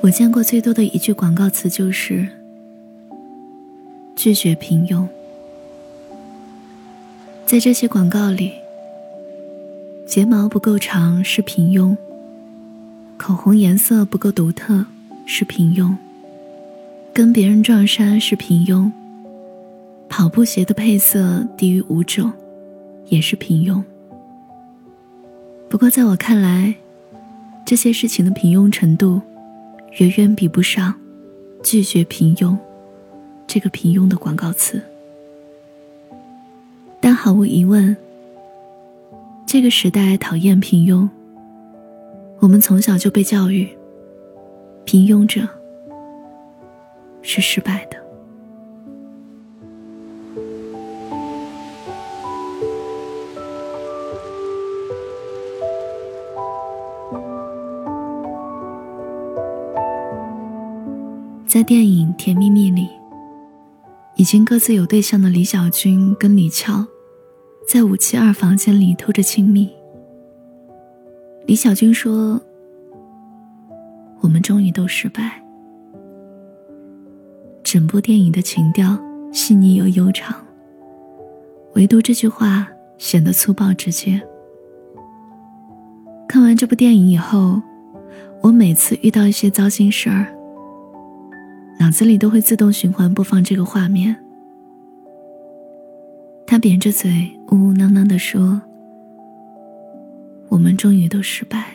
我见过最多的一句广告词就是“拒绝平庸”。在这些广告里，睫毛不够长是平庸，口红颜色不够独特是平庸，跟别人撞衫是平庸，跑步鞋的配色低于五种也是平庸。不过在我看来，这些事情的平庸程度，远远比不上“拒绝平庸”这个平庸的广告词。但毫无疑问，这个时代讨厌平庸。我们从小就被教育，平庸者是失败的。在电影《甜蜜蜜》里，已经各自有对象的李小军跟李翘，在五七二房间里偷着亲密。李小军说：“我们终于都失败。”整部电影的情调细腻又悠长，唯独这句话显得粗暴直接。看完这部电影以后，我每次遇到一些糟心事儿。脑子里都会自动循环播放这个画面。他扁着嘴，呜呜囔囔地说：“我们终于都失败。”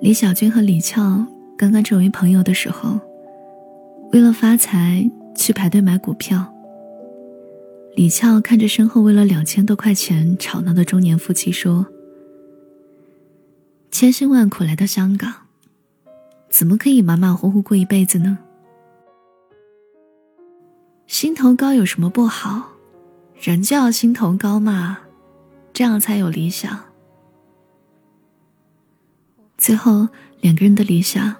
李小军和李俏刚刚成为朋友的时候，为了发财去排队买股票。李俏看着身后为了两千多块钱吵闹的中年夫妻说：“千辛万苦来到香港。”怎么可以马马虎虎过一辈子呢？心头高有什么不好？人就要心头高嘛，这样才有理想。最后，两个人的理想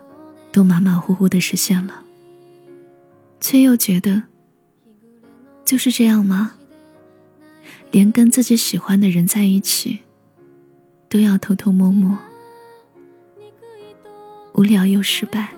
都马马虎虎的实现了，却又觉得就是这样吗？连跟自己喜欢的人在一起，都要偷偷摸摸。无聊又失败。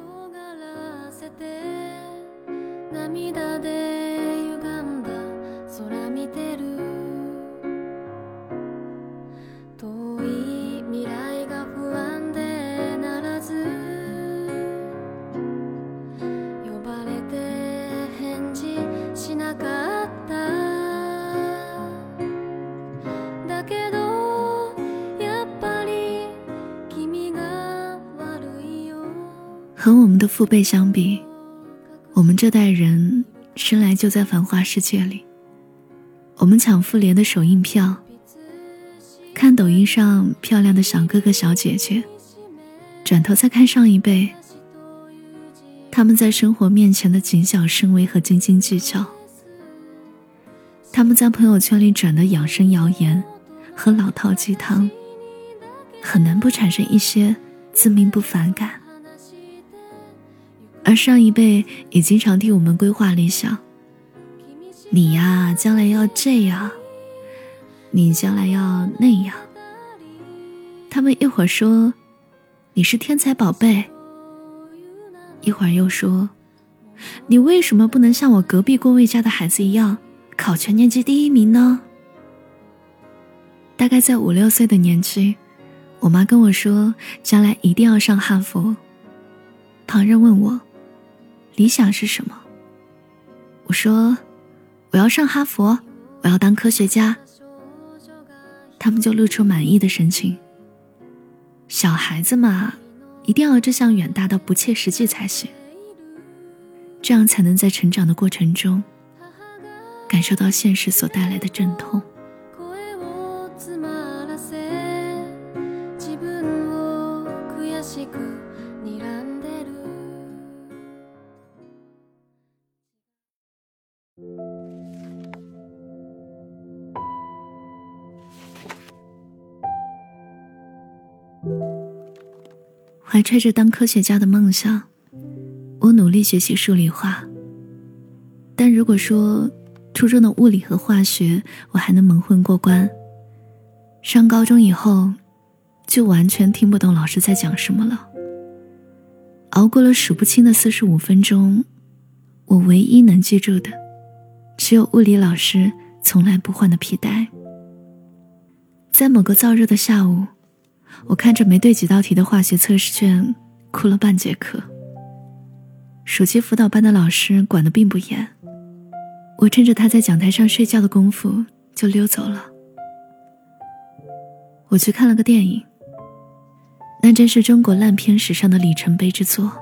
和我们的父辈相比，我们这代人生来就在繁华世界里。我们抢妇联的首映票，看抖音上漂亮的小哥哥小姐姐，转头再看上一辈，他们在生活面前的谨小慎微和斤斤计较，他们在朋友圈里转的养生谣言和老套鸡汤，很难不产生一些自命不凡感。而上一辈也经常替我们规划理想。你呀，将来要这样；你将来要那样。他们一会儿说你是天才宝贝，一会儿又说你为什么不能像我隔壁郭卫家的孩子一样考全年级第一名呢？大概在五六岁的年纪，我妈跟我说，将来一定要上哈佛。旁人问我。理想是什么？我说，我要上哈佛，我要当科学家。他们就露出满意的神情。小孩子嘛，一定要志向远大到不切实际才行，这样才能在成长的过程中感受到现实所带来的阵痛。怀揣着当科学家的梦想，我努力学习数理化。但如果说初中的物理和化学我还能蒙混过关，上高中以后，就完全听不懂老师在讲什么了。熬过了数不清的四十五分钟，我唯一能记住的，只有物理老师从来不换的皮带。在某个燥热的下午，我看着没对几道题的化学测试卷，哭了半节课。暑期辅导班的老师管得并不严，我趁着他在讲台上睡觉的功夫就溜走了。我去看了个电影。那真是中国烂片史上的里程碑之作。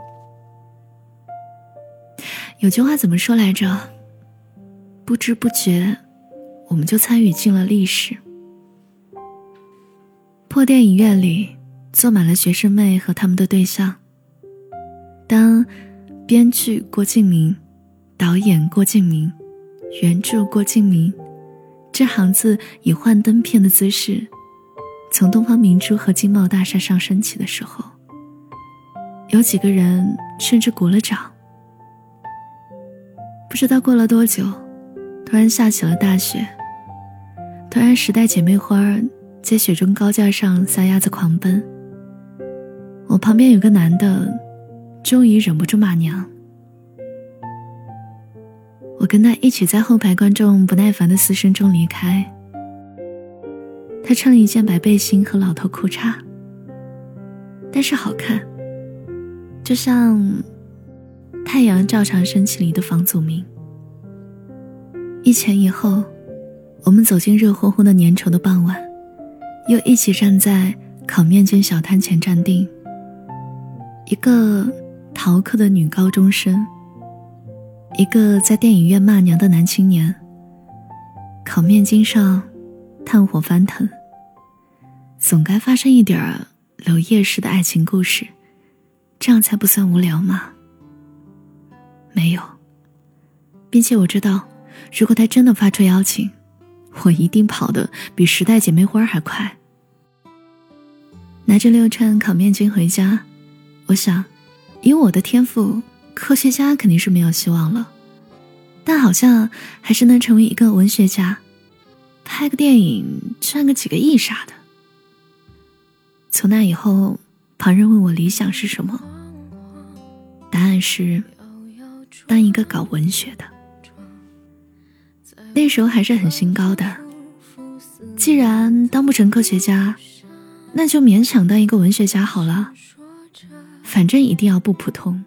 有句话怎么说来着？不知不觉，我们就参与进了历史。破电影院里坐满了学生妹和他们的对象。当编剧郭敬明、导演郭敬明、原著郭敬明这行字以幻灯片的姿势。从东方明珠和金茂大厦上升起的时候，有几个人甚至鼓了掌。不知道过了多久，突然下起了大雪。突然，时代姐妹花在雪中高架上撒丫子狂奔。我旁边有个男的，终于忍不住骂娘。我跟他一起在后排观众不耐烦的嘶声中离开。他穿了一件白背心和老头裤衩，但是好看，就像太阳照常升起里的房祖名。一前一后，我们走进热烘烘的粘稠的傍晚，又一起站在烤面筋小摊前站定。一个逃课的女高中生，一个在电影院骂娘的男青年。烤面筋上。炭火翻腾，总该发生一点儿柳叶式的爱情故事，这样才不算无聊嘛？没有，并且我知道，如果他真的发出邀请，我一定跑得比时代姐妹花还快。拿着六串烤面筋回家，我想，以我的天赋，科学家肯定是没有希望了，但好像还是能成为一个文学家。拍个电影赚个几个亿啥的。从那以后，旁人问我理想是什么，答案是当一个搞文学的。那时候还是很心高的，既然当不成科学家，那就勉强当一个文学家好了，反正一定要不普通。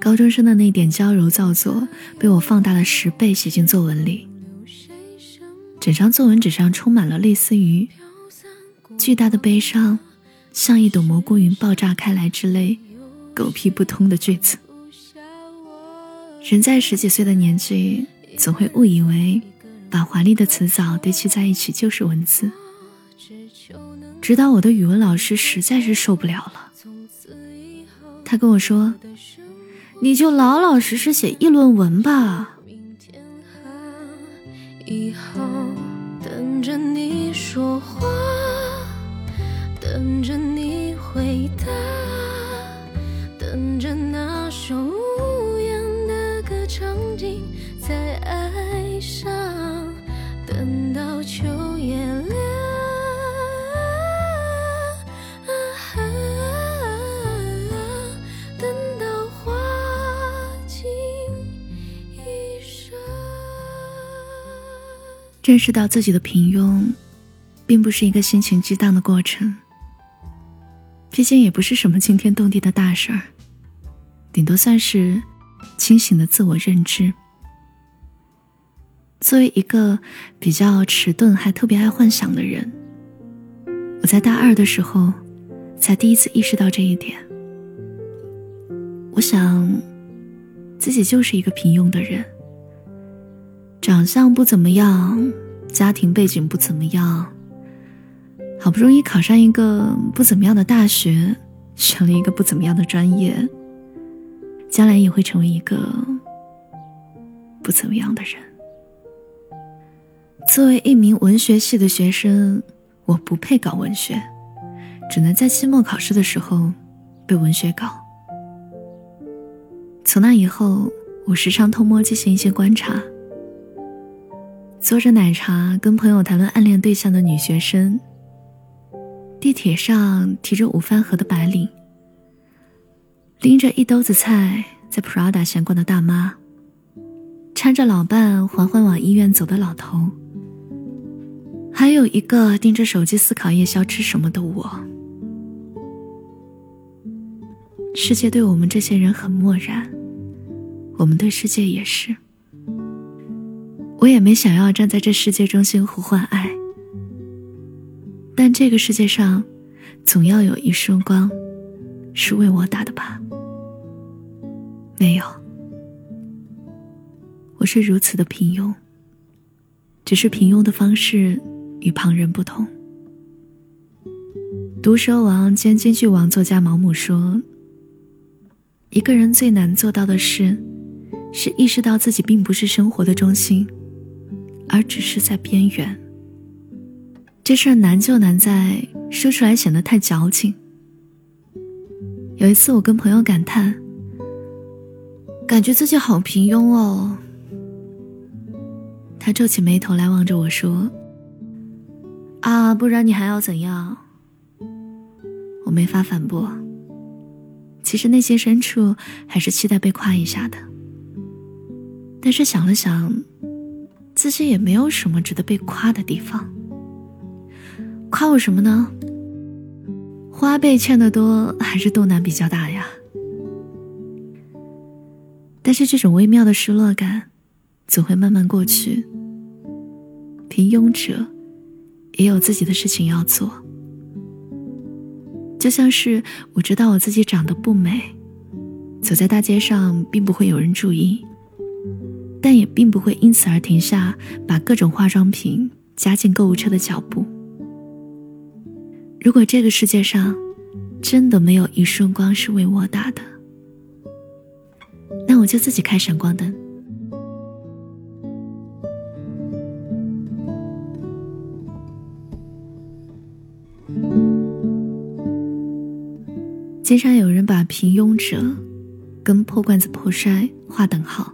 高中生的那点娇柔造作，被我放大了十倍写进作文里。整张作文纸上充满了类似于“巨大的悲伤像一朵蘑菇云爆炸开来”之类狗屁不通的句子。人在十几岁的年纪，总会误以为把华丽的词藻堆砌在一起就是文字。直到我的语文老师实在是受不了了，他跟我说。你就老老实实写议论文吧。以后等着你说话，认识到自己的平庸，并不是一个心情激荡的过程。毕竟也不是什么惊天动地的大事儿，顶多算是清醒的自我认知。作为一个比较迟钝还特别爱幻想的人，我在大二的时候才第一次意识到这一点。我想，自己就是一个平庸的人。长相不怎么样，家庭背景不怎么样，好不容易考上一个不怎么样的大学，选了一个不怎么样的专业，将来也会成为一个不怎么样的人。作为一名文学系的学生，我不配搞文学，只能在期末考试的时候被文学搞。从那以后，我时常偷摸进行一些观察。坐着奶茶跟朋友谈论暗恋对象的女学生，地铁上提着午饭盒的白领，拎着一兜子菜在 Prada 闲逛的大妈，搀着老伴缓缓往医院走的老头，还有一个盯着手机思考夜宵吃什么的我。世界对我们这些人很漠然，我们对世界也是。我也没想要站在这世界中心呼唤爱，但这个世界上，总要有一束光，是为我打的吧？没有，我是如此的平庸，只是平庸的方式与旁人不同。毒蛇王兼京剧王作家毛姆说：“一个人最难做到的事，是意识到自己并不是生活的中心。”而只是在边缘。这事儿难就难在说出来显得太矫情。有一次，我跟朋友感叹，感觉自己好平庸哦。他皱起眉头来望着我说：“啊，不然你还要怎样？”我没法反驳。其实内心深处还是期待被夸一下的，但是想了想。自己也没有什么值得被夸的地方，夸我什么呢？花呗欠的多还是肚腩比较大呀？但是这种微妙的失落感，总会慢慢过去。平庸者，也有自己的事情要做。就像是我知道我自己长得不美，走在大街上并不会有人注意。但也并不会因此而停下把各种化妆品加进购物车的脚步。如果这个世界上真的没有一束光是为我打的，那我就自己开闪光灯。经常有人把平庸者跟破罐子破摔划等号。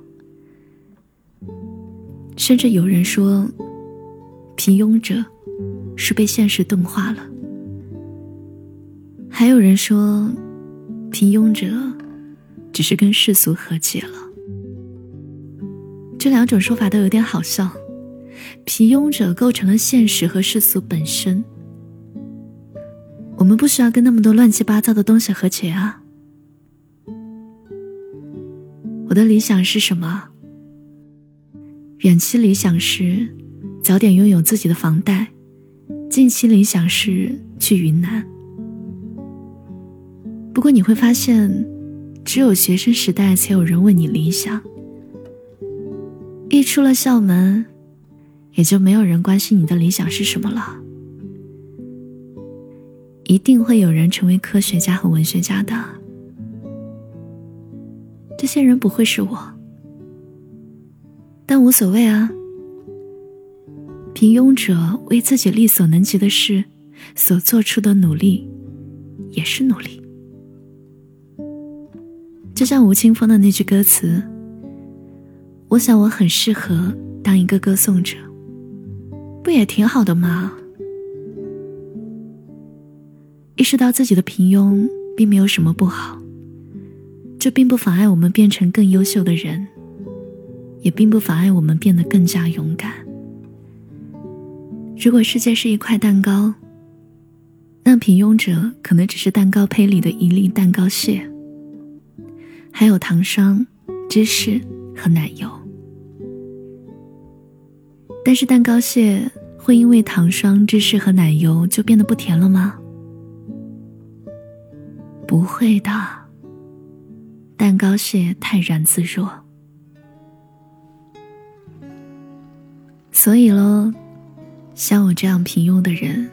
甚至有人说，平庸者是被现实钝化了；还有人说，平庸者只是跟世俗和解了。这两种说法都有点好笑。平庸者构成了现实和世俗本身，我们不需要跟那么多乱七八糟的东西和解啊。我的理想是什么？远期理想是早点拥有自己的房贷，近期理想是去云南。不过你会发现，只有学生时代才有人问你理想，一出了校门，也就没有人关心你的理想是什么了。一定会有人成为科学家和文学家的，这些人不会是我。但无所谓啊。平庸者为自己力所能及的事所做出的努力，也是努力。就像吴青峰的那句歌词：“我想我很适合当一个歌颂者，不也挺好的吗？”意识到自己的平庸并没有什么不好，这并不妨碍我们变成更优秀的人。也并不妨碍我们变得更加勇敢。如果世界是一块蛋糕，那平庸者可能只是蛋糕胚里的一粒蛋糕屑，还有糖霜、芝士和奶油。但是蛋糕屑会因为糖霜、芝士和奶油就变得不甜了吗？不会的，蛋糕屑泰然自若。所以喽，像我这样平庸的人，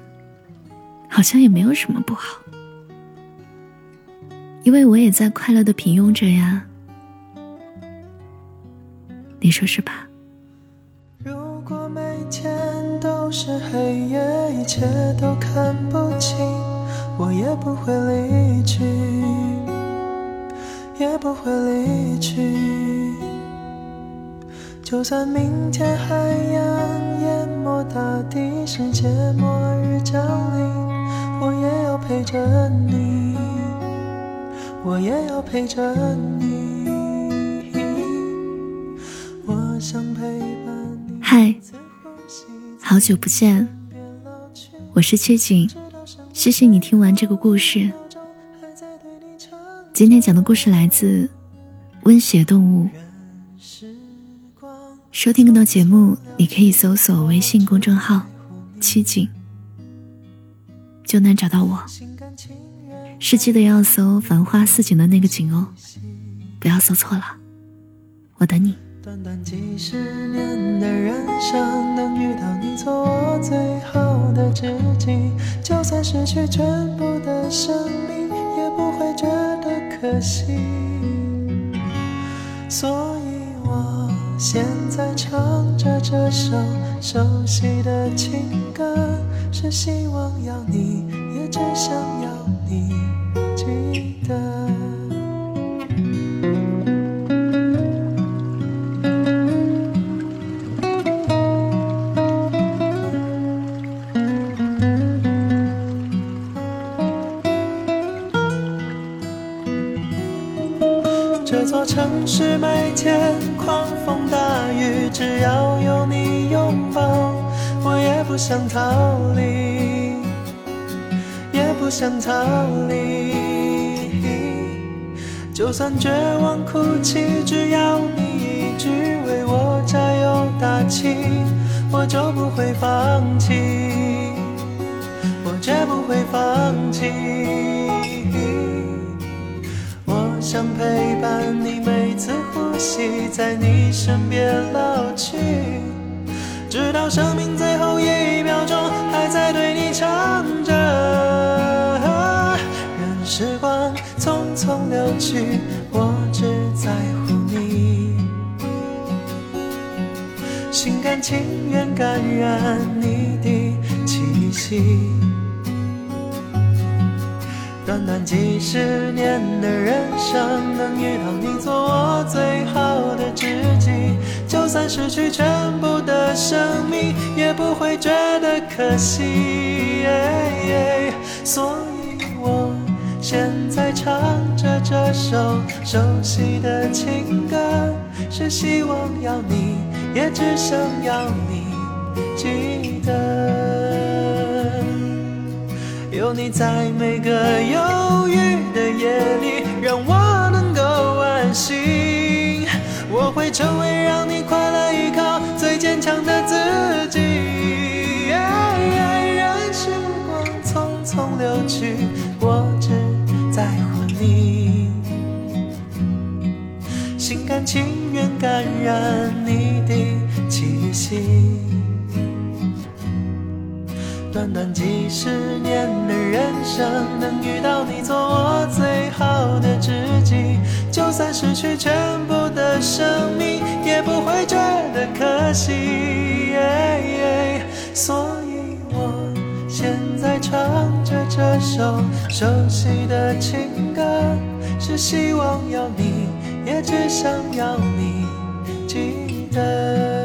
好像也没有什么不好，因为我也在快乐的平庸着呀。你说是吧？如果每天都是黑夜，一切都看不清，我也不会离去，也不会离去。就算明天海洋淹没大地，世界末日降临，我也要陪着你，我也要陪着你。我想陪伴你。嗨，好久不见，我是切景，谢谢你听完这个故事。今天讲的故事来自温血动物。收听更多节目，你可以搜索微信公众号“七景”，就能找到我。是记得要搜“繁花似锦”的那个“景”哦，不要搜错了。我等你。短短几十年的人生，能遇到你做我最好的知己，就算失去全部的生命，也不会觉得可惜。所以。现在唱着这首熟悉的情歌，是希望要你，也只想要你。这座城市每天狂风大雨，只要有你拥抱，我也不想逃离，也不想逃离。就算绝望哭泣，只要你一句为我加油打气，我就不会放弃，我绝不会放弃。想陪伴你每次呼吸，在你身边老去，直到生命最后一秒钟，还在对你唱着。任时光匆匆流去，我只在乎你，心甘情愿感染你的气息。短短几十年的人生，能遇到你做我最好的知己，就算失去全部的生命，也不会觉得可惜。所以我现在唱着这首熟悉的情歌，是希望要你，也只想要你记得。有你在每个忧郁的夜里，让我能够安心。我会成为让你快乐依靠最坚强的自己。任时光匆匆流去，我只在乎你，心甘情愿感染你的气息。短短几十年的人生，能遇到你做我最好的知己，就算失去全部的生命，也不会觉得可惜。所以我现在唱着这首熟悉的情歌，是希望要你，也只想要你记得。